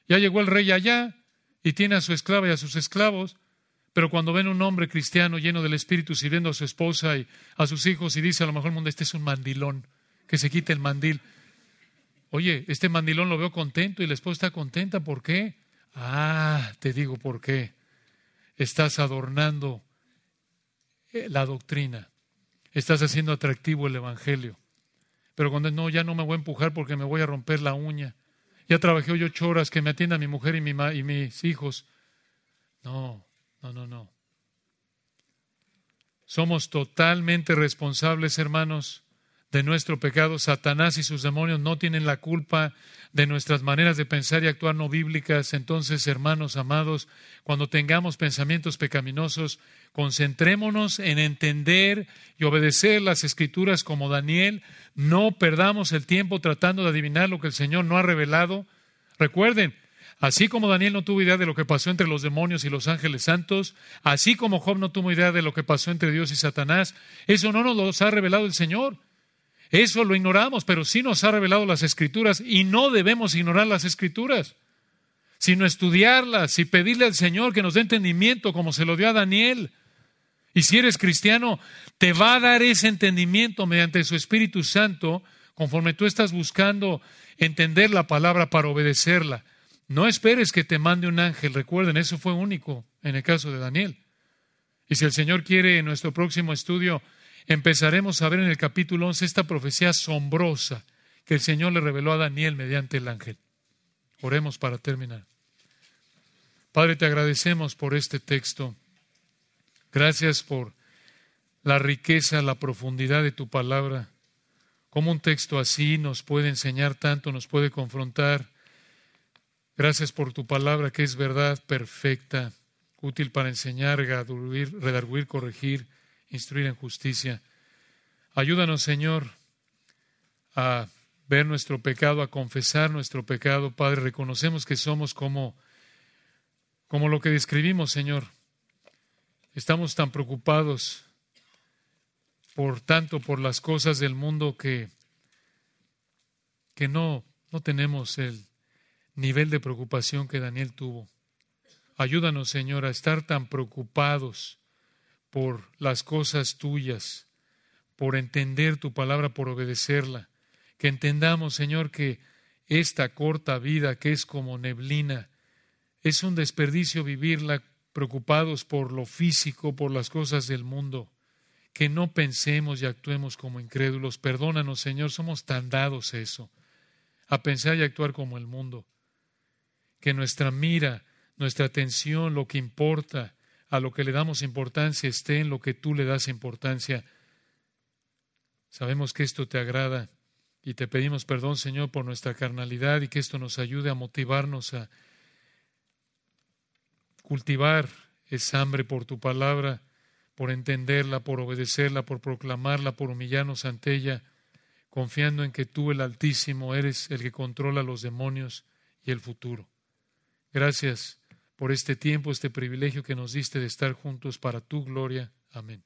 Ya llegó el rey allá y tiene a su esclava y a sus esclavos. Pero cuando ven un hombre cristiano lleno del Espíritu sirviendo a su esposa y a sus hijos y dice a lo mejor el mundo, este es un mandilón, que se quite el mandil. Oye, este mandilón lo veo contento y la esposa está contenta, ¿por qué? Ah, te digo por qué. Estás adornando eh, la doctrina, estás haciendo atractivo el Evangelio. Pero cuando no, ya no me voy a empujar porque me voy a romper la uña. Ya trabajé hoy ocho horas que me atienda mi mujer y, mi y mis hijos. No, no, no, no. Somos totalmente responsables, hermanos, de nuestro pecado. Satanás y sus demonios no tienen la culpa de nuestras maneras de pensar y actuar no bíblicas. Entonces, hermanos amados, cuando tengamos pensamientos pecaminosos, concentrémonos en entender y obedecer las escrituras como Daniel. No perdamos el tiempo tratando de adivinar lo que el Señor no ha revelado. Recuerden, Así como Daniel no tuvo idea de lo que pasó entre los demonios y los ángeles santos, así como Job no tuvo idea de lo que pasó entre Dios y Satanás, eso no nos lo ha revelado el Señor. Eso lo ignoramos, pero sí nos ha revelado las escrituras y no debemos ignorar las escrituras, sino estudiarlas y pedirle al Señor que nos dé entendimiento como se lo dio a Daniel. Y si eres cristiano, te va a dar ese entendimiento mediante su Espíritu Santo, conforme tú estás buscando entender la palabra para obedecerla. No esperes que te mande un ángel. Recuerden, eso fue único en el caso de Daniel. Y si el Señor quiere, en nuestro próximo estudio, empezaremos a ver en el capítulo 11 esta profecía asombrosa que el Señor le reveló a Daniel mediante el ángel. Oremos para terminar. Padre, te agradecemos por este texto. Gracias por la riqueza, la profundidad de tu palabra. Cómo un texto así nos puede enseñar tanto, nos puede confrontar. Gracias por tu palabra que es verdad perfecta, útil para enseñar, redarguir, corregir instruir en justicia. Ayúdanos, Señor, a ver nuestro pecado, a confesar nuestro pecado. Padre, reconocemos que somos como, como lo que describimos, Señor. Estamos tan preocupados por tanto por las cosas del mundo que, que no, no tenemos el nivel de preocupación que Daniel tuvo. Ayúdanos, Señor, a estar tan preocupados por las cosas tuyas, por entender tu palabra, por obedecerla. Que entendamos, Señor, que esta corta vida que es como neblina, es un desperdicio vivirla preocupados por lo físico, por las cosas del mundo. Que no pensemos y actuemos como incrédulos. Perdónanos, Señor, somos tan dados eso, a pensar y actuar como el mundo. Que nuestra mira, nuestra atención, lo que importa, a lo que le damos importancia esté en lo que tú le das importancia. Sabemos que esto te agrada y te pedimos perdón, Señor, por nuestra carnalidad y que esto nos ayude a motivarnos a cultivar esa hambre por tu palabra, por entenderla, por obedecerla, por proclamarla, por humillarnos ante ella, confiando en que tú, el Altísimo, eres el que controla los demonios y el futuro. Gracias por este tiempo, este privilegio que nos diste de estar juntos para tu gloria. Amén.